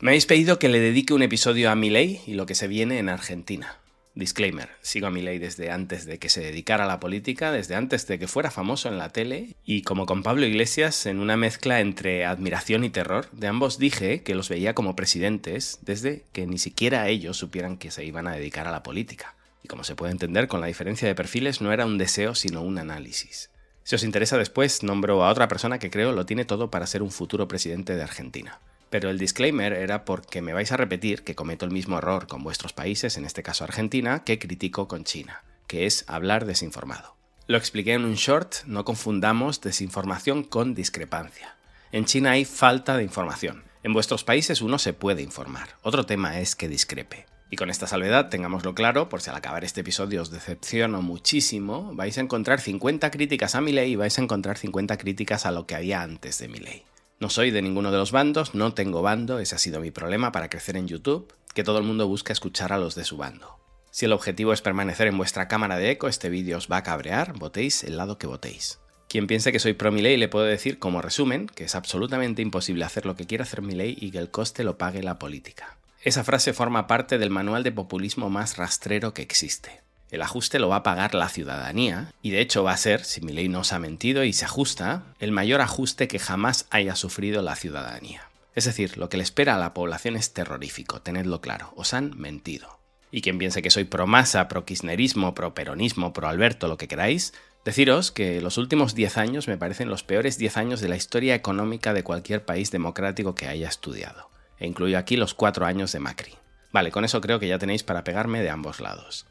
Me habéis pedido que le dedique un episodio a Milei y lo que se viene en Argentina. Disclaimer, sigo a Milei desde antes de que se dedicara a la política, desde antes de que fuera famoso en la tele y como con Pablo Iglesias en una mezcla entre admiración y terror. De ambos dije que los veía como presidentes desde que ni siquiera ellos supieran que se iban a dedicar a la política. Y como se puede entender, con la diferencia de perfiles no era un deseo sino un análisis. Si os interesa después, nombro a otra persona que creo lo tiene todo para ser un futuro presidente de Argentina. Pero el disclaimer era porque me vais a repetir que cometo el mismo error con vuestros países, en este caso Argentina, que critico con China, que es hablar desinformado. Lo expliqué en un short, no confundamos desinformación con discrepancia. En China hay falta de información. En vuestros países uno se puede informar. Otro tema es que discrepe. Y con esta salvedad, tengámoslo claro, por si al acabar este episodio os decepciono muchísimo, vais a encontrar 50 críticas a mi ley y vais a encontrar 50 críticas a lo que había antes de mi ley. No soy de ninguno de los bandos, no tengo bando, ese ha sido mi problema para crecer en YouTube, que todo el mundo busca escuchar a los de su bando. Si el objetivo es permanecer en vuestra cámara de eco, este vídeo os va a cabrear, votéis el lado que votéis. Quien piense que soy pro ley le puedo decir como resumen que es absolutamente imposible hacer lo que quiera hacer mi ley y que el coste lo pague la política. Esa frase forma parte del manual de populismo más rastrero que existe. El ajuste lo va a pagar la ciudadanía y de hecho va a ser, si mi ley no os ha mentido y se ajusta, el mayor ajuste que jamás haya sufrido la ciudadanía. Es decir, lo que le espera a la población es terrorífico, tenedlo claro, os han mentido. Y quien piense que soy pro masa, pro kirchnerismo, pro peronismo, pro Alberto, lo que queráis, deciros que los últimos 10 años me parecen los peores 10 años de la historia económica de cualquier país democrático que haya estudiado. E incluyo aquí los 4 años de Macri. Vale, con eso creo que ya tenéis para pegarme de ambos lados.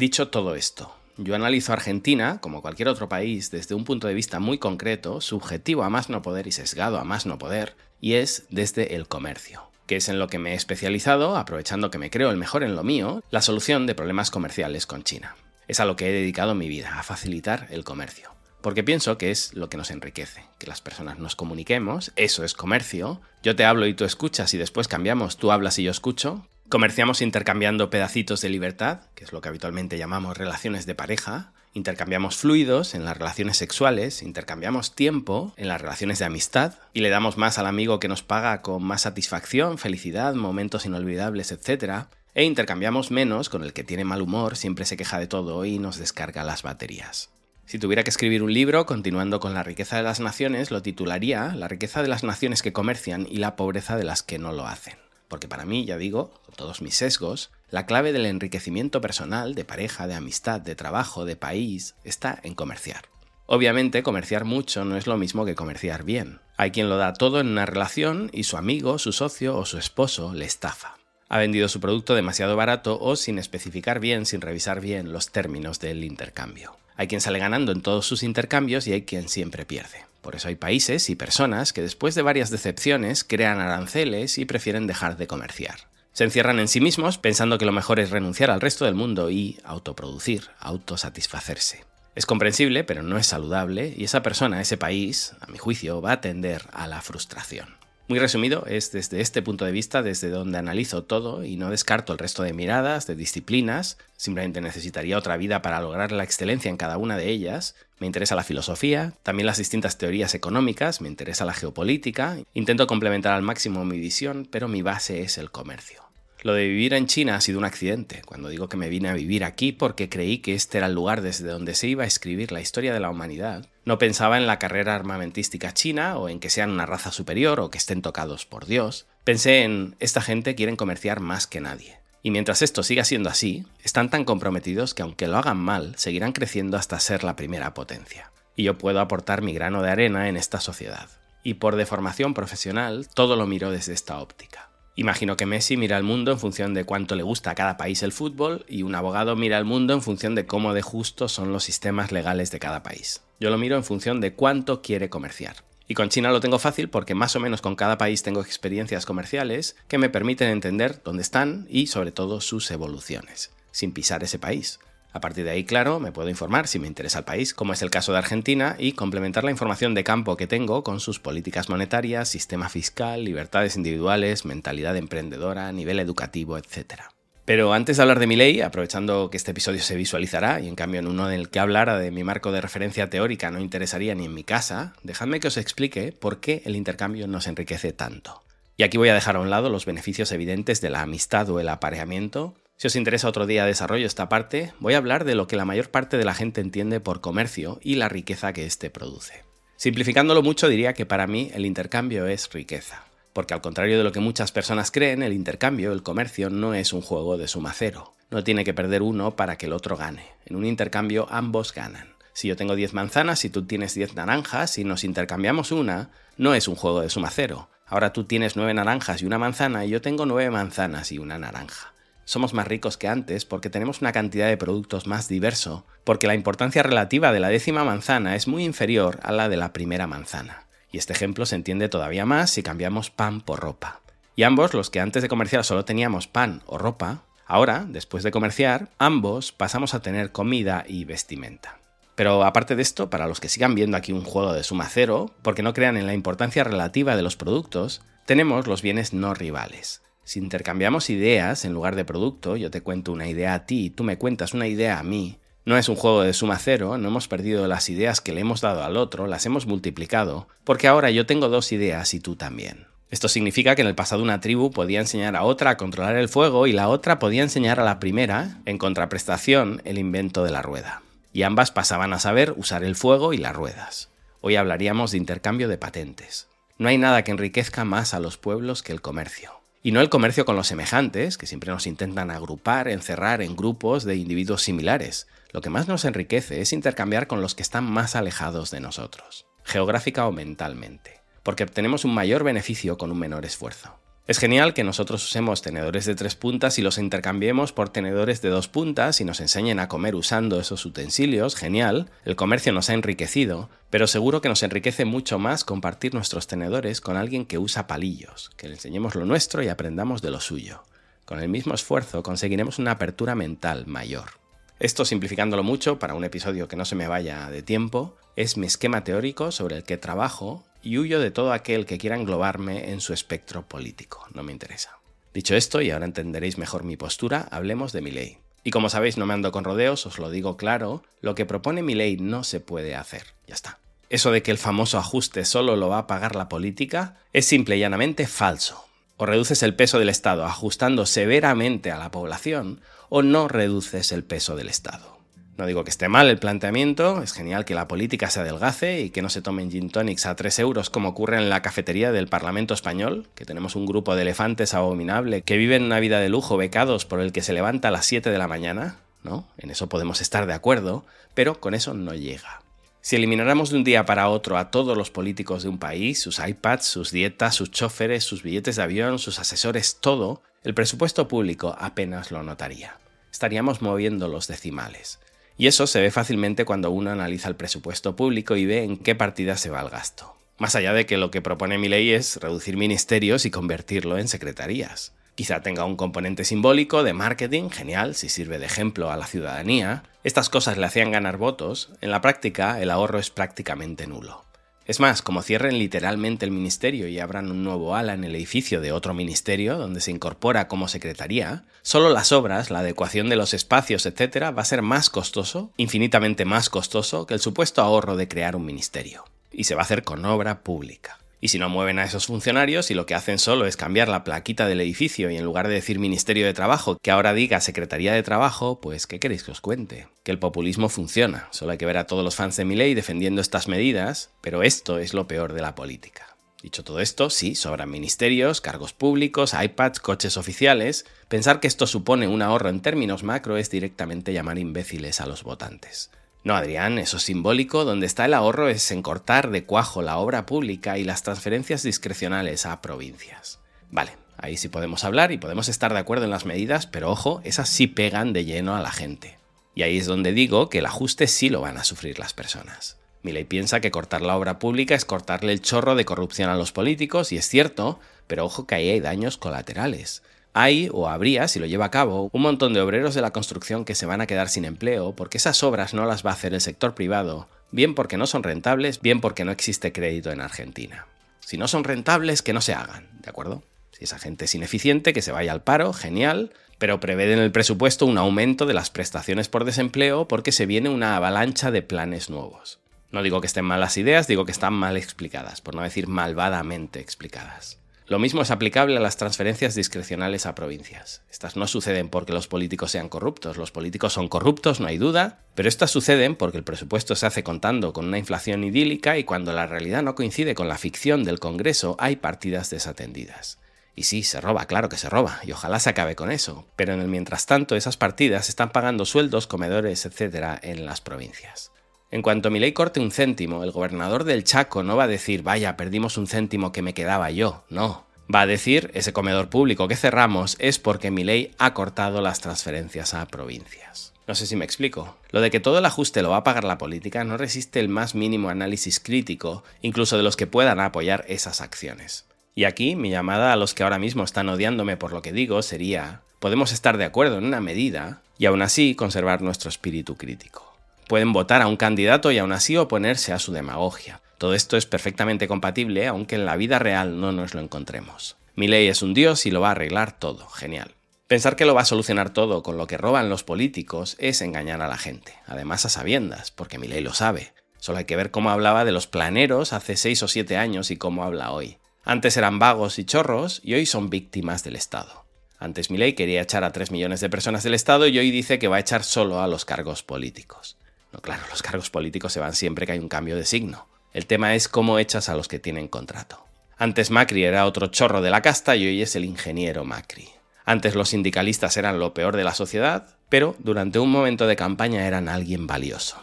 Dicho todo esto, yo analizo Argentina, como cualquier otro país, desde un punto de vista muy concreto, subjetivo a más no poder y sesgado a más no poder, y es desde el comercio, que es en lo que me he especializado, aprovechando que me creo el mejor en lo mío, la solución de problemas comerciales con China. Es a lo que he dedicado mi vida, a facilitar el comercio. Porque pienso que es lo que nos enriquece, que las personas nos comuniquemos, eso es comercio, yo te hablo y tú escuchas y después cambiamos, tú hablas y yo escucho, Comerciamos intercambiando pedacitos de libertad, que es lo que habitualmente llamamos relaciones de pareja, intercambiamos fluidos en las relaciones sexuales, intercambiamos tiempo en las relaciones de amistad y le damos más al amigo que nos paga con más satisfacción, felicidad, momentos inolvidables, etc. E intercambiamos menos con el que tiene mal humor, siempre se queja de todo y nos descarga las baterías. Si tuviera que escribir un libro, continuando con la riqueza de las naciones, lo titularía La riqueza de las naciones que comercian y la pobreza de las que no lo hacen. Porque para mí, ya digo, con todos mis sesgos, la clave del enriquecimiento personal, de pareja, de amistad, de trabajo, de país, está en comerciar. Obviamente, comerciar mucho no es lo mismo que comerciar bien. Hay quien lo da todo en una relación y su amigo, su socio o su esposo le estafa. Ha vendido su producto demasiado barato o sin especificar bien, sin revisar bien los términos del intercambio. Hay quien sale ganando en todos sus intercambios y hay quien siempre pierde. Por eso hay países y personas que después de varias decepciones crean aranceles y prefieren dejar de comerciar. Se encierran en sí mismos pensando que lo mejor es renunciar al resto del mundo y autoproducir, autosatisfacerse. Es comprensible, pero no es saludable, y esa persona, ese país, a mi juicio, va a tender a la frustración. Muy resumido, es desde este punto de vista desde donde analizo todo y no descarto el resto de miradas, de disciplinas, simplemente necesitaría otra vida para lograr la excelencia en cada una de ellas. Me interesa la filosofía, también las distintas teorías económicas, me interesa la geopolítica, intento complementar al máximo mi visión, pero mi base es el comercio. Lo de vivir en China ha sido un accidente, cuando digo que me vine a vivir aquí porque creí que este era el lugar desde donde se iba a escribir la historia de la humanidad. No pensaba en la carrera armamentística china o en que sean una raza superior o que estén tocados por Dios. Pensé en esta gente quieren comerciar más que nadie. Y mientras esto siga siendo así, están tan comprometidos que aunque lo hagan mal, seguirán creciendo hasta ser la primera potencia. Y yo puedo aportar mi grano de arena en esta sociedad. Y por deformación profesional, todo lo miro desde esta óptica. Imagino que Messi mira el mundo en función de cuánto le gusta a cada país el fútbol y un abogado mira el mundo en función de cómo de justo son los sistemas legales de cada país. Yo lo miro en función de cuánto quiere comerciar. Y con China lo tengo fácil porque más o menos con cada país tengo experiencias comerciales que me permiten entender dónde están y sobre todo sus evoluciones, sin pisar ese país. A partir de ahí, claro, me puedo informar si me interesa el país, como es el caso de Argentina, y complementar la información de campo que tengo con sus políticas monetarias, sistema fiscal, libertades individuales, mentalidad emprendedora, nivel educativo, etc. Pero antes de hablar de mi ley, aprovechando que este episodio se visualizará y en cambio en uno en el que hablara de mi marco de referencia teórica no interesaría ni en mi casa, dejadme que os explique por qué el intercambio nos enriquece tanto. Y aquí voy a dejar a un lado los beneficios evidentes de la amistad o el apareamiento. Si os interesa otro día desarrollo esta parte, voy a hablar de lo que la mayor parte de la gente entiende por comercio y la riqueza que éste produce. Simplificándolo mucho diría que para mí el intercambio es riqueza. Porque al contrario de lo que muchas personas creen, el intercambio, el comercio, no es un juego de suma cero. No tiene que perder uno para que el otro gane. En un intercambio ambos ganan. Si yo tengo 10 manzanas y tú tienes 10 naranjas y nos intercambiamos una, no es un juego de suma cero. Ahora tú tienes 9 naranjas y una manzana y yo tengo 9 manzanas y una naranja. Somos más ricos que antes porque tenemos una cantidad de productos más diverso, porque la importancia relativa de la décima manzana es muy inferior a la de la primera manzana. Y este ejemplo se entiende todavía más si cambiamos pan por ropa. Y ambos, los que antes de comerciar solo teníamos pan o ropa, ahora, después de comerciar, ambos pasamos a tener comida y vestimenta. Pero aparte de esto, para los que sigan viendo aquí un juego de suma cero, porque no crean en la importancia relativa de los productos, tenemos los bienes no rivales. Si intercambiamos ideas en lugar de producto, yo te cuento una idea a ti y tú me cuentas una idea a mí, no es un juego de suma cero, no hemos perdido las ideas que le hemos dado al otro, las hemos multiplicado, porque ahora yo tengo dos ideas y tú también. Esto significa que en el pasado una tribu podía enseñar a otra a controlar el fuego y la otra podía enseñar a la primera, en contraprestación, el invento de la rueda. Y ambas pasaban a saber usar el fuego y las ruedas. Hoy hablaríamos de intercambio de patentes. No hay nada que enriquezca más a los pueblos que el comercio. Y no el comercio con los semejantes, que siempre nos intentan agrupar, encerrar en grupos de individuos similares, lo que más nos enriquece es intercambiar con los que están más alejados de nosotros, geográfica o mentalmente, porque obtenemos un mayor beneficio con un menor esfuerzo. Es genial que nosotros usemos tenedores de tres puntas y los intercambiemos por tenedores de dos puntas y nos enseñen a comer usando esos utensilios, genial, el comercio nos ha enriquecido, pero seguro que nos enriquece mucho más compartir nuestros tenedores con alguien que usa palillos, que le enseñemos lo nuestro y aprendamos de lo suyo. Con el mismo esfuerzo conseguiremos una apertura mental mayor. Esto, simplificándolo mucho, para un episodio que no se me vaya de tiempo, es mi esquema teórico sobre el que trabajo y huyo de todo aquel que quiera englobarme en su espectro político. No me interesa. Dicho esto, y ahora entenderéis mejor mi postura, hablemos de mi ley. Y como sabéis, no me ando con rodeos, os lo digo claro, lo que propone mi ley no se puede hacer. Ya está. Eso de que el famoso ajuste solo lo va a pagar la política es simple y llanamente falso. O reduces el peso del Estado ajustando severamente a la población, o no reduces el peso del Estado. No digo que esté mal el planteamiento, es genial que la política se adelgace y que no se tomen gin tonics a 3 euros como ocurre en la cafetería del Parlamento Español, que tenemos un grupo de elefantes abominable que viven una vida de lujo becados por el que se levanta a las 7 de la mañana, ¿no? En eso podemos estar de acuerdo, pero con eso no llega. Si elimináramos de un día para otro a todos los políticos de un país, sus iPads, sus dietas, sus choferes, sus billetes de avión, sus asesores, todo, el presupuesto público apenas lo notaría. Estaríamos moviendo los decimales. Y eso se ve fácilmente cuando uno analiza el presupuesto público y ve en qué partida se va el gasto. Más allá de que lo que propone mi ley es reducir ministerios y convertirlo en secretarías. Quizá tenga un componente simbólico de marketing, genial, si sirve de ejemplo a la ciudadanía. Estas cosas le hacían ganar votos, en la práctica el ahorro es prácticamente nulo. Es más, como cierren literalmente el ministerio y abran un nuevo ala en el edificio de otro ministerio donde se incorpora como secretaría, solo las obras, la adecuación de los espacios, etc., va a ser más costoso, infinitamente más costoso, que el supuesto ahorro de crear un ministerio. Y se va a hacer con obra pública. Y si no mueven a esos funcionarios y lo que hacen solo es cambiar la plaquita del edificio y en lugar de decir Ministerio de Trabajo, que ahora diga Secretaría de Trabajo, pues ¿qué queréis que os cuente? Que el populismo funciona. Solo hay que ver a todos los fans de mi ley defendiendo estas medidas, pero esto es lo peor de la política. Dicho todo esto, sí, sobran ministerios, cargos públicos, iPads, coches oficiales. Pensar que esto supone un ahorro en términos macro es directamente llamar imbéciles a los votantes. No, Adrián, eso es simbólico. Donde está el ahorro es en cortar de cuajo la obra pública y las transferencias discrecionales a provincias. Vale, ahí sí podemos hablar y podemos estar de acuerdo en las medidas, pero ojo, esas sí pegan de lleno a la gente. Y ahí es donde digo que el ajuste sí lo van a sufrir las personas. Miley piensa que cortar la obra pública es cortarle el chorro de corrupción a los políticos, y es cierto, pero ojo que ahí hay daños colaterales. Hay, o habría, si lo lleva a cabo, un montón de obreros de la construcción que se van a quedar sin empleo porque esas obras no las va a hacer el sector privado, bien porque no son rentables, bien porque no existe crédito en Argentina. Si no son rentables, que no se hagan, ¿de acuerdo? Si esa gente es ineficiente, que se vaya al paro, genial, pero prevé en el presupuesto un aumento de las prestaciones por desempleo porque se viene una avalancha de planes nuevos. No digo que estén malas ideas, digo que están mal explicadas, por no decir malvadamente explicadas. Lo mismo es aplicable a las transferencias discrecionales a provincias. Estas no suceden porque los políticos sean corruptos, los políticos son corruptos, no hay duda, pero estas suceden porque el presupuesto se hace contando con una inflación idílica y cuando la realidad no coincide con la ficción del Congreso hay partidas desatendidas. Y sí, se roba, claro que se roba, y ojalá se acabe con eso, pero en el mientras tanto esas partidas están pagando sueldos, comedores, etc. en las provincias. En cuanto mi ley corte un céntimo, el gobernador del Chaco no va a decir, vaya, perdimos un céntimo que me quedaba yo, no. Va a decir, ese comedor público que cerramos es porque mi ley ha cortado las transferencias a provincias. No sé si me explico. Lo de que todo el ajuste lo va a pagar la política no resiste el más mínimo análisis crítico, incluso de los que puedan apoyar esas acciones. Y aquí mi llamada a los que ahora mismo están odiándome por lo que digo sería, podemos estar de acuerdo en una medida y aún así conservar nuestro espíritu crítico. Pueden votar a un candidato y aún así oponerse a su demagogia. Todo esto es perfectamente compatible, aunque en la vida real no nos lo encontremos. Mi ley es un dios y lo va a arreglar todo. Genial. Pensar que lo va a solucionar todo con lo que roban los políticos es engañar a la gente, además a sabiendas, porque mi ley lo sabe. Solo hay que ver cómo hablaba de los planeros hace 6 o 7 años y cómo habla hoy. Antes eran vagos y chorros y hoy son víctimas del Estado. Antes mi ley quería echar a 3 millones de personas del Estado y hoy dice que va a echar solo a los cargos políticos. No, claro, los cargos políticos se van siempre que hay un cambio de signo. El tema es cómo echas a los que tienen contrato. Antes Macri era otro chorro de la casta y hoy es el ingeniero Macri. Antes los sindicalistas eran lo peor de la sociedad, pero durante un momento de campaña eran alguien valioso.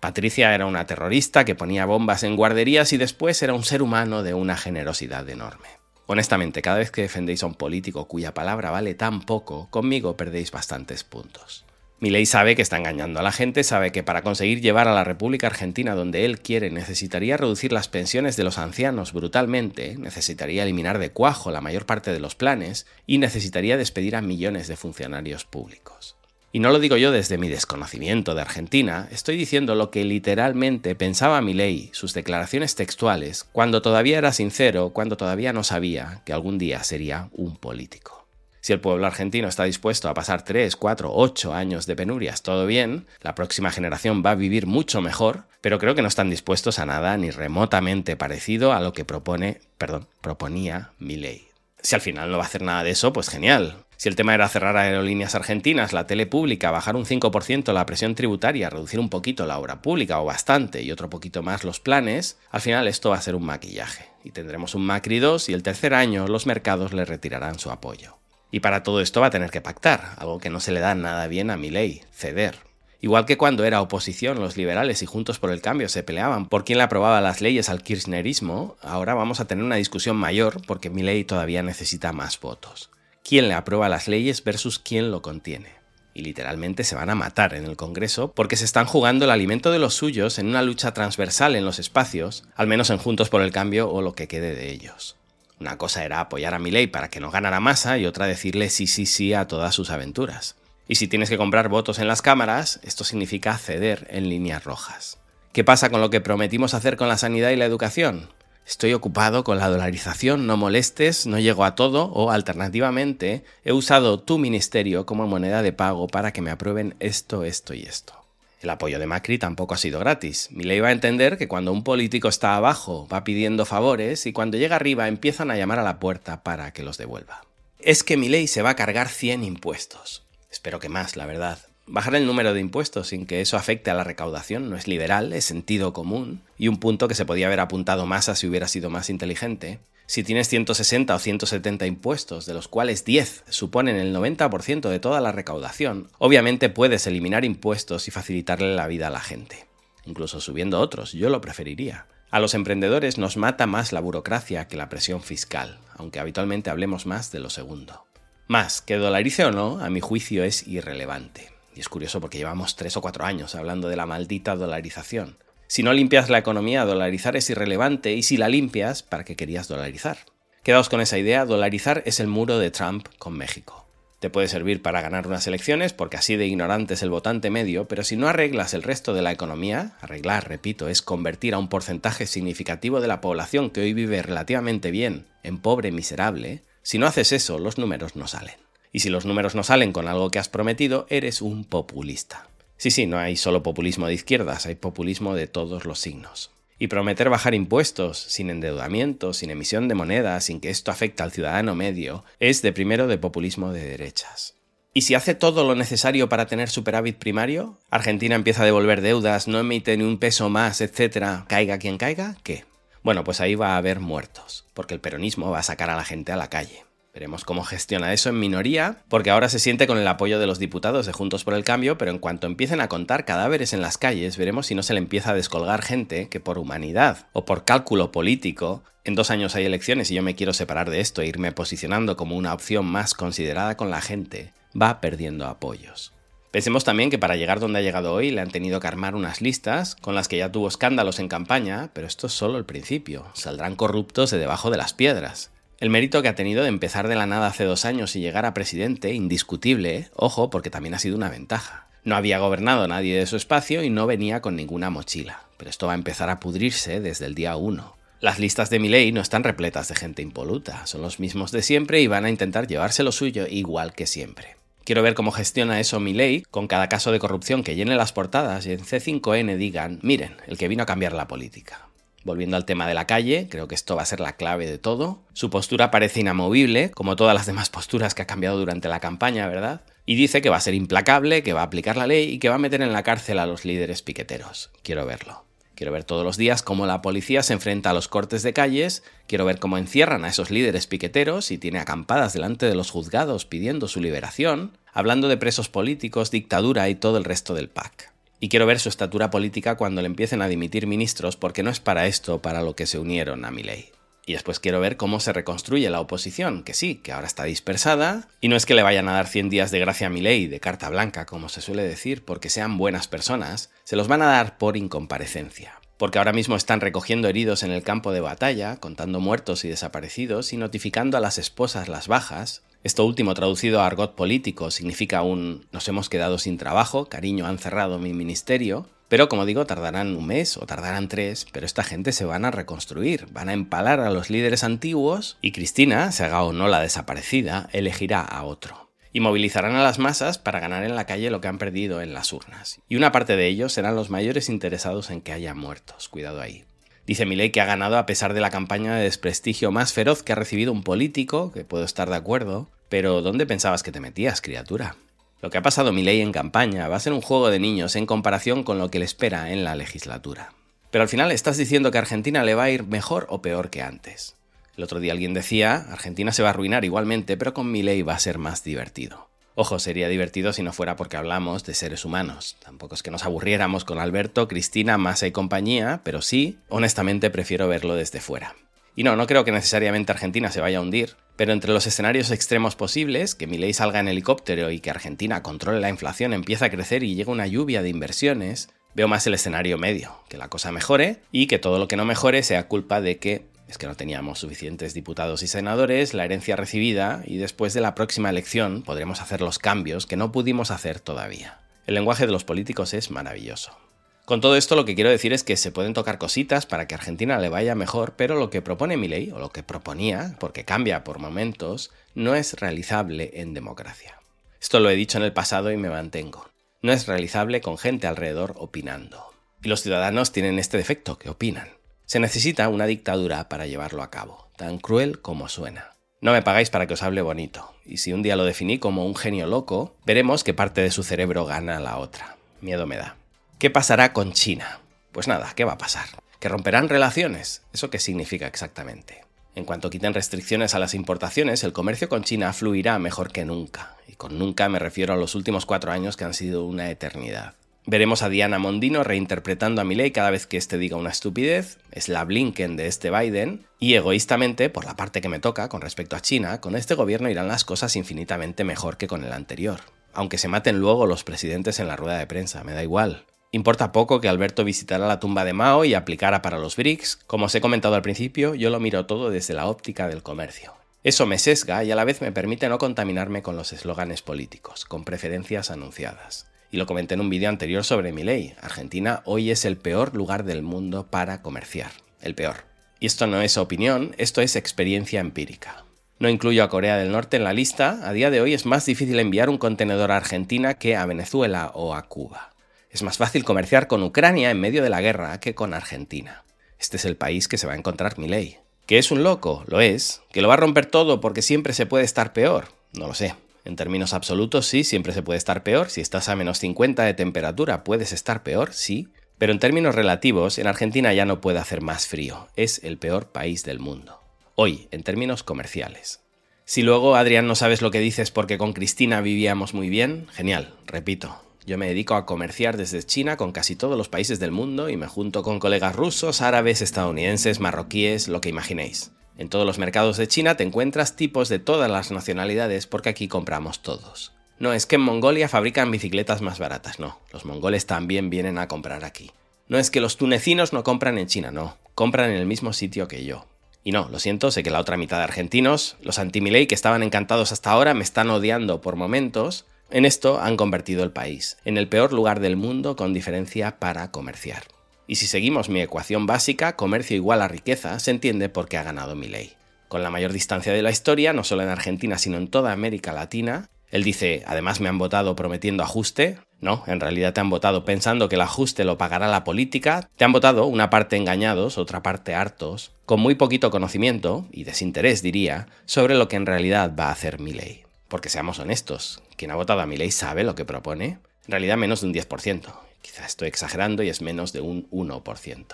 Patricia era una terrorista que ponía bombas en guarderías y después era un ser humano de una generosidad enorme. Honestamente, cada vez que defendéis a un político cuya palabra vale tan poco, conmigo perdéis bastantes puntos. Milei sabe que está engañando a la gente, sabe que para conseguir llevar a la República Argentina donde él quiere necesitaría reducir las pensiones de los ancianos brutalmente, necesitaría eliminar de cuajo la mayor parte de los planes y necesitaría despedir a millones de funcionarios públicos. Y no lo digo yo desde mi desconocimiento de Argentina, estoy diciendo lo que literalmente pensaba Milei, sus declaraciones textuales, cuando todavía era sincero, cuando todavía no sabía que algún día sería un político. Si el pueblo argentino está dispuesto a pasar 3, 4, 8 años de penurias, todo bien, la próxima generación va a vivir mucho mejor, pero creo que no están dispuestos a nada ni remotamente parecido a lo que propone, perdón, proponía ley. Si al final no va a hacer nada de eso, pues genial. Si el tema era cerrar aerolíneas argentinas, la tele pública, bajar un 5% la presión tributaria, reducir un poquito la obra pública o bastante y otro poquito más los planes, al final esto va a ser un maquillaje. Y tendremos un Macri 2 y el tercer año los mercados le retirarán su apoyo. Y para todo esto va a tener que pactar, algo que no se le da nada bien a ley, ceder. Igual que cuando era oposición, los liberales y Juntos por el Cambio se peleaban por quién le aprobaba las leyes al kirchnerismo, ahora vamos a tener una discusión mayor porque ley todavía necesita más votos. ¿Quién le aprueba las leyes versus quién lo contiene? Y literalmente se van a matar en el Congreso porque se están jugando el alimento de los suyos en una lucha transversal en los espacios, al menos en Juntos por el Cambio o lo que quede de ellos. Una cosa era apoyar a Milei para que no ganara masa y otra decirle sí, sí, sí a todas sus aventuras. Y si tienes que comprar votos en las cámaras, esto significa ceder en líneas rojas. ¿Qué pasa con lo que prometimos hacer con la sanidad y la educación? Estoy ocupado con la dolarización, no molestes, no llego a todo o alternativamente he usado tu ministerio como moneda de pago para que me aprueben esto, esto y esto. El apoyo de Macri tampoco ha sido gratis. Milei va a entender que cuando un político está abajo va pidiendo favores y cuando llega arriba empiezan a llamar a la puerta para que los devuelva. Es que Milei se va a cargar 100 impuestos. Espero que más, la verdad. Bajar el número de impuestos sin que eso afecte a la recaudación no es liberal, es sentido común, y un punto que se podía haber apuntado más a si hubiera sido más inteligente. Si tienes 160 o 170 impuestos, de los cuales 10 suponen el 90% de toda la recaudación, obviamente puedes eliminar impuestos y facilitarle la vida a la gente. Incluso subiendo otros, yo lo preferiría. A los emprendedores nos mata más la burocracia que la presión fiscal, aunque habitualmente hablemos más de lo segundo. Más, que dolarice o no, a mi juicio es irrelevante. Y es curioso porque llevamos 3 o 4 años hablando de la maldita dolarización. Si no limpias la economía, dolarizar es irrelevante y si la limpias, ¿para qué querías dolarizar? Quedaos con esa idea, dolarizar es el muro de Trump con México. Te puede servir para ganar unas elecciones porque así de ignorante es el votante medio, pero si no arreglas el resto de la economía, arreglar, repito, es convertir a un porcentaje significativo de la población que hoy vive relativamente bien en pobre miserable, si no haces eso, los números no salen. Y si los números no salen con algo que has prometido, eres un populista. Sí, sí, no hay solo populismo de izquierdas, hay populismo de todos los signos. Y prometer bajar impuestos, sin endeudamiento, sin emisión de moneda, sin que esto afecte al ciudadano medio, es de primero de populismo de derechas. ¿Y si hace todo lo necesario para tener superávit primario? Argentina empieza a devolver deudas, no emite ni un peso más, etcétera, caiga quien caiga, ¿qué? Bueno, pues ahí va a haber muertos, porque el peronismo va a sacar a la gente a la calle. Veremos cómo gestiona eso en minoría, porque ahora se siente con el apoyo de los diputados de Juntos por el Cambio, pero en cuanto empiecen a contar cadáveres en las calles, veremos si no se le empieza a descolgar gente que por humanidad o por cálculo político, en dos años hay elecciones y yo me quiero separar de esto e irme posicionando como una opción más considerada con la gente, va perdiendo apoyos. Pensemos también que para llegar donde ha llegado hoy le han tenido que armar unas listas con las que ya tuvo escándalos en campaña, pero esto es solo el principio, saldrán corruptos de debajo de las piedras. El mérito que ha tenido de empezar de la nada hace dos años y llegar a presidente, indiscutible, ojo, porque también ha sido una ventaja. No había gobernado nadie de su espacio y no venía con ninguna mochila, pero esto va a empezar a pudrirse desde el día 1. Las listas de Milei no están repletas de gente impoluta, son los mismos de siempre y van a intentar llevarse lo suyo igual que siempre. Quiero ver cómo gestiona eso mi ley con cada caso de corrupción que llene las portadas y en C5N digan, miren, el que vino a cambiar la política. Volviendo al tema de la calle, creo que esto va a ser la clave de todo. Su postura parece inamovible, como todas las demás posturas que ha cambiado durante la campaña, ¿verdad? Y dice que va a ser implacable, que va a aplicar la ley y que va a meter en la cárcel a los líderes piqueteros. Quiero verlo. Quiero ver todos los días cómo la policía se enfrenta a los cortes de calles, quiero ver cómo encierran a esos líderes piqueteros y tiene acampadas delante de los juzgados pidiendo su liberación, hablando de presos políticos, dictadura y todo el resto del PAC. Y quiero ver su estatura política cuando le empiecen a dimitir ministros porque no es para esto para lo que se unieron a mi ley. Y después quiero ver cómo se reconstruye la oposición, que sí, que ahora está dispersada, y no es que le vayan a dar 100 días de gracia a mi ley, de carta blanca, como se suele decir, porque sean buenas personas, se los van a dar por incomparecencia. Porque ahora mismo están recogiendo heridos en el campo de batalla, contando muertos y desaparecidos y notificando a las esposas las bajas. Esto último, traducido a argot político, significa un nos hemos quedado sin trabajo, cariño, han cerrado mi ministerio, pero como digo, tardarán un mes o tardarán tres, pero esta gente se van a reconstruir, van a empalar a los líderes antiguos y Cristina, se haga o no la desaparecida, elegirá a otro. Y movilizarán a las masas para ganar en la calle lo que han perdido en las urnas. Y una parte de ellos serán los mayores interesados en que haya muertos. Cuidado ahí. Dice Milei que ha ganado a pesar de la campaña de desprestigio más feroz que ha recibido un político, que puedo estar de acuerdo, pero ¿dónde pensabas que te metías, criatura? Lo que ha pasado Milei en campaña va a ser un juego de niños en comparación con lo que le espera en la legislatura. Pero al final estás diciendo que Argentina le va a ir mejor o peor que antes. El otro día alguien decía, Argentina se va a arruinar igualmente, pero con Milei va a ser más divertido. Ojo, sería divertido si no fuera porque hablamos de seres humanos. Tampoco es que nos aburriéramos con Alberto, Cristina, Massa y compañía, pero sí, honestamente prefiero verlo desde fuera. Y no, no creo que necesariamente Argentina se vaya a hundir, pero entre los escenarios extremos posibles, que Milei salga en helicóptero y que Argentina controle la inflación, empiece a crecer y llegue una lluvia de inversiones, veo más el escenario medio, que la cosa mejore y que todo lo que no mejore sea culpa de que es que no teníamos suficientes diputados y senadores, la herencia recibida y después de la próxima elección podremos hacer los cambios que no pudimos hacer todavía. El lenguaje de los políticos es maravilloso. Con todo esto lo que quiero decir es que se pueden tocar cositas para que Argentina le vaya mejor, pero lo que propone mi ley, o lo que proponía, porque cambia por momentos, no es realizable en democracia. Esto lo he dicho en el pasado y me mantengo. No es realizable con gente alrededor opinando. Y los ciudadanos tienen este defecto, que opinan. Se necesita una dictadura para llevarlo a cabo, tan cruel como suena. No me pagáis para que os hable bonito, y si un día lo definí como un genio loco, veremos que parte de su cerebro gana a la otra. Miedo me da. ¿Qué pasará con China? Pues nada, ¿qué va a pasar? ¿Que romperán relaciones? ¿Eso qué significa exactamente? En cuanto quiten restricciones a las importaciones, el comercio con China fluirá mejor que nunca. Y con nunca me refiero a los últimos cuatro años que han sido una eternidad. Veremos a Diana Mondino reinterpretando a Milley cada vez que éste diga una estupidez, es la Blinken de este Biden, y egoístamente, por la parte que me toca con respecto a China, con este gobierno irán las cosas infinitamente mejor que con el anterior. Aunque se maten luego los presidentes en la rueda de prensa, me da igual. Importa poco que Alberto visitara la tumba de Mao y aplicara para los BRICS. Como os he comentado al principio, yo lo miro todo desde la óptica del comercio. Eso me sesga y a la vez me permite no contaminarme con los eslóganes políticos, con preferencias anunciadas. Y lo comenté en un vídeo anterior sobre mi ley. Argentina hoy es el peor lugar del mundo para comerciar. El peor. Y esto no es opinión, esto es experiencia empírica. No incluyo a Corea del Norte en la lista, a día de hoy es más difícil enviar un contenedor a Argentina que a Venezuela o a Cuba. Es más fácil comerciar con Ucrania en medio de la guerra que con Argentina. este es el país que se va a encontrar Milei. ¿Que es un loco? Lo es. ¿Que lo va a romper todo porque siempre se puede estar peor? No lo sé. En términos absolutos, sí, siempre se puede estar peor. Si estás a menos 50 de temperatura, puedes estar peor, sí. Pero en términos relativos, en Argentina ya no puede hacer más frío. Es el peor país del mundo. Hoy, en términos comerciales. Si luego, Adrián, no sabes lo que dices porque con Cristina vivíamos muy bien, genial, repito. Yo me dedico a comerciar desde China con casi todos los países del mundo y me junto con colegas rusos, árabes, estadounidenses, marroquíes, lo que imaginéis. En todos los mercados de China te encuentras tipos de todas las nacionalidades porque aquí compramos todos. No es que en Mongolia fabrican bicicletas más baratas, no. Los mongoles también vienen a comprar aquí. No es que los tunecinos no compran en China, no. Compran en el mismo sitio que yo. Y no, lo siento, sé que la otra mitad de argentinos, los anti que estaban encantados hasta ahora, me están odiando por momentos. En esto han convertido el país en el peor lugar del mundo con diferencia para comerciar. Y si seguimos mi ecuación básica, comercio igual a riqueza, se entiende por qué ha ganado mi ley. Con la mayor distancia de la historia, no solo en Argentina, sino en toda América Latina, él dice, además me han votado prometiendo ajuste. No, en realidad te han votado pensando que el ajuste lo pagará la política. Te han votado una parte engañados, otra parte hartos, con muy poquito conocimiento, y desinterés diría, sobre lo que en realidad va a hacer mi ley. Porque seamos honestos, quien ha votado a mi ley sabe lo que propone. En realidad menos de un 10%. Quizá estoy exagerando y es menos de un 1%.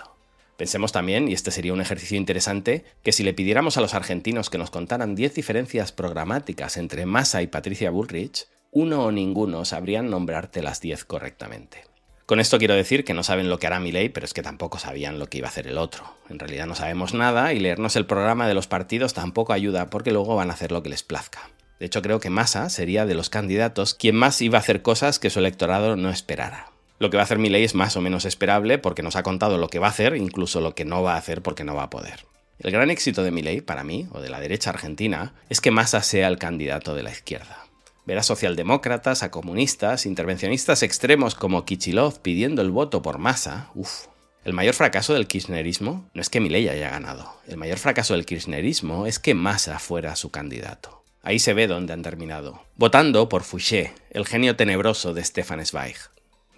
Pensemos también, y este sería un ejercicio interesante, que si le pidiéramos a los argentinos que nos contaran 10 diferencias programáticas entre Massa y Patricia Bullrich, uno o ninguno sabrían nombrarte las 10 correctamente. Con esto quiero decir que no saben lo que hará mi ley, pero es que tampoco sabían lo que iba a hacer el otro. En realidad no sabemos nada y leernos el programa de los partidos tampoco ayuda porque luego van a hacer lo que les plazca. De hecho creo que Massa sería de los candidatos quien más iba a hacer cosas que su electorado no esperara. Lo que va a hacer ley es más o menos esperable porque nos ha contado lo que va a hacer, incluso lo que no va a hacer porque no va a poder. El gran éxito de ley, para mí, o de la derecha argentina, es que Massa sea el candidato de la izquierda. Ver a socialdemócratas, a comunistas, intervencionistas extremos como Kichilov pidiendo el voto por Massa, uff. El mayor fracaso del kirchnerismo no es que Milei haya ganado. El mayor fracaso del kirchnerismo es que Massa fuera su candidato. Ahí se ve dónde han terminado. Votando por Fouché, el genio tenebroso de Stefan Zweig.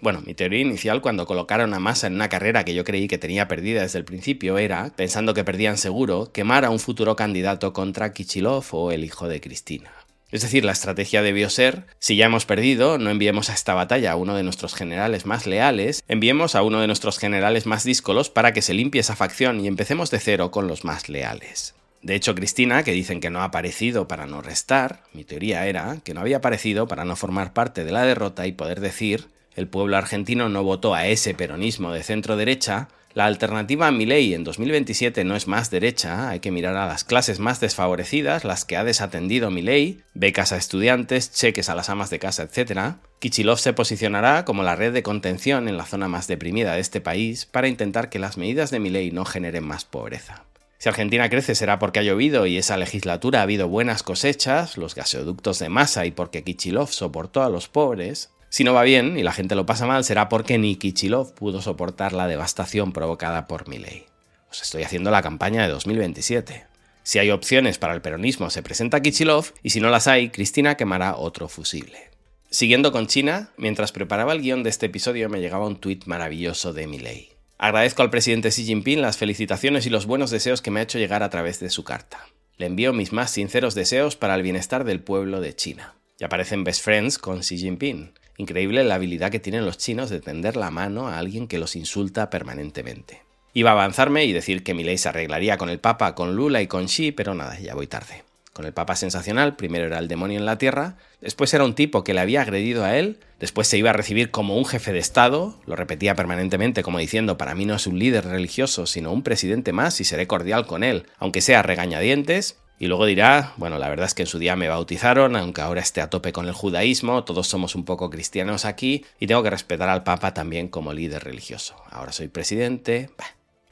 Bueno, mi teoría inicial cuando colocaron a Massa en una carrera que yo creí que tenía perdida desde el principio era, pensando que perdían seguro, quemar a un futuro candidato contra Kichilov o el hijo de Cristina. Es decir, la estrategia debió ser, si ya hemos perdido, no enviemos a esta batalla a uno de nuestros generales más leales, enviemos a uno de nuestros generales más díscolos para que se limpie esa facción y empecemos de cero con los más leales. De hecho, Cristina, que dicen que no ha aparecido para no restar, mi teoría era que no había aparecido para no formar parte de la derrota y poder decir, el pueblo argentino no votó a ese peronismo de centro derecha, la alternativa a Milei en 2027 no es más derecha, hay que mirar a las clases más desfavorecidas, las que ha desatendido Milei, becas a estudiantes, cheques a las amas de casa, etc. Kichilov se posicionará como la red de contención en la zona más deprimida de este país para intentar que las medidas de Milei no generen más pobreza. Si Argentina crece será porque ha llovido y esa legislatura ha habido buenas cosechas, los gasoductos de masa y porque Kichilov soportó a los pobres, si no va bien y la gente lo pasa mal, será porque ni Kichilov pudo soportar la devastación provocada por Milei. Os estoy haciendo la campaña de 2027. Si hay opciones para el peronismo, se presenta Kichilov y si no las hay, Cristina quemará otro fusible. Siguiendo con China, mientras preparaba el guion de este episodio me llegaba un tuit maravilloso de Milei. Agradezco al presidente Xi Jinping las felicitaciones y los buenos deseos que me ha hecho llegar a través de su carta. Le envío mis más sinceros deseos para el bienestar del pueblo de China. Y aparecen best friends con Xi Jinping. Increíble la habilidad que tienen los chinos de tender la mano a alguien que los insulta permanentemente. Iba a avanzarme y decir que mi ley se arreglaría con el Papa, con Lula y con Xi, pero nada, ya voy tarde. Con el Papa sensacional, primero era el demonio en la tierra, después era un tipo que le había agredido a él, después se iba a recibir como un jefe de Estado, lo repetía permanentemente como diciendo, para mí no es un líder religioso, sino un presidente más y seré cordial con él, aunque sea regañadientes, y luego dirá, bueno, la verdad es que en su día me bautizaron, aunque ahora esté a tope con el judaísmo, todos somos un poco cristianos aquí y tengo que respetar al Papa también como líder religioso. Ahora soy presidente.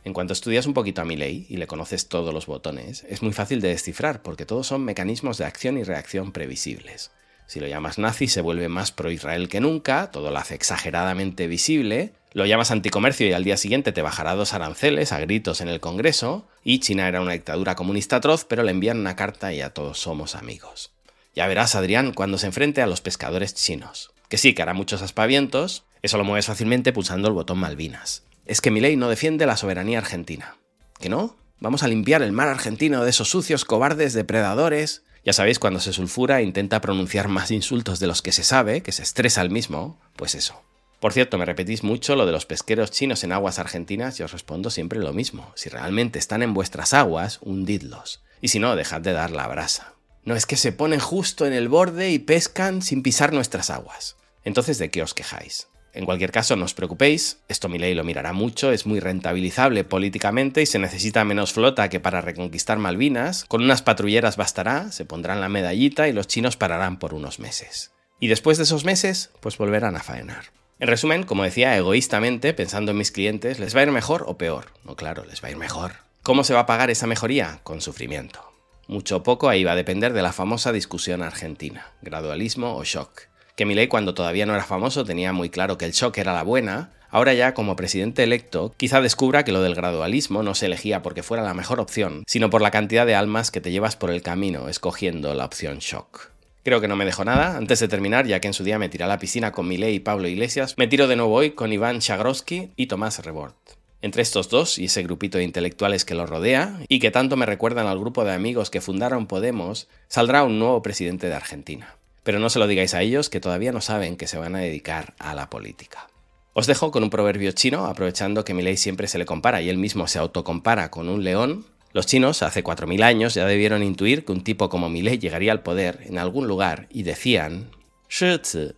En cuanto estudias un poquito a mi ley y le conoces todos los botones, es muy fácil de descifrar porque todos son mecanismos de acción y reacción previsibles. Si lo llamas nazi se vuelve más pro-Israel que nunca, todo lo hace exageradamente visible, lo llamas anticomercio y al día siguiente te bajará dos aranceles a gritos en el Congreso, y China era una dictadura comunista atroz, pero le envían una carta y ya todos somos amigos. Ya verás, Adrián, cuando se enfrente a los pescadores chinos. Que sí, que hará muchos aspavientos, eso lo mueves fácilmente pulsando el botón Malvinas. Es que mi ley no defiende la soberanía argentina. ¿Que no? Vamos a limpiar el mar argentino de esos sucios cobardes depredadores. Ya sabéis, cuando se sulfura intenta pronunciar más insultos de los que se sabe, que se estresa el mismo, pues eso. Por cierto, me repetís mucho lo de los pesqueros chinos en aguas argentinas y os respondo siempre lo mismo. Si realmente están en vuestras aguas, hundidlos. Y si no, dejad de dar la brasa. No es que se ponen justo en el borde y pescan sin pisar nuestras aguas. Entonces, ¿de qué os quejáis? En cualquier caso, no os preocupéis, esto ley lo mirará mucho, es muy rentabilizable políticamente y se necesita menos flota que para reconquistar Malvinas. Con unas patrulleras bastará, se pondrán la medallita y los chinos pararán por unos meses. Y después de esos meses, pues volverán a faenar. En resumen, como decía, egoístamente, pensando en mis clientes, ¿les va a ir mejor o peor? No, claro, les va a ir mejor. ¿Cómo se va a pagar esa mejoría? Con sufrimiento. Mucho o poco ahí va a depender de la famosa discusión argentina, gradualismo o shock. Que Milei cuando todavía no era famoso tenía muy claro que el shock era la buena, ahora ya como presidente electo quizá descubra que lo del gradualismo no se elegía porque fuera la mejor opción, sino por la cantidad de almas que te llevas por el camino escogiendo la opción shock. Creo que no me dejo nada. Antes de terminar, ya que en su día me tiré a la piscina con Milei y Pablo Iglesias, me tiro de nuevo hoy con Iván Chagroski y Tomás Rebord. Entre estos dos y ese grupito de intelectuales que los rodea, y que tanto me recuerdan al grupo de amigos que fundaron Podemos, saldrá un nuevo presidente de Argentina. Pero no se lo digáis a ellos, que todavía no saben que se van a dedicar a la política. Os dejo con un proverbio chino, aprovechando que Milei siempre se le compara y él mismo se autocompara con un león, los chinos, hace 4.000 años, ya debieron intuir que un tipo como Milei llegaría al poder en algún lugar y decían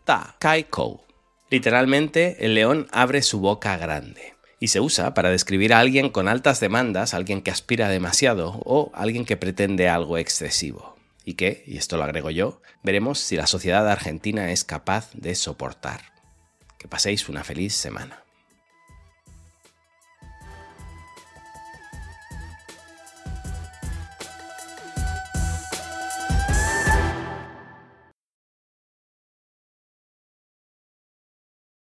da kai Literalmente, el león abre su boca grande y se usa para describir a alguien con altas demandas, alguien que aspira demasiado o alguien que pretende algo excesivo. Y que, y esto lo agrego yo, veremos si la sociedad argentina es capaz de soportar. Que paséis una feliz semana.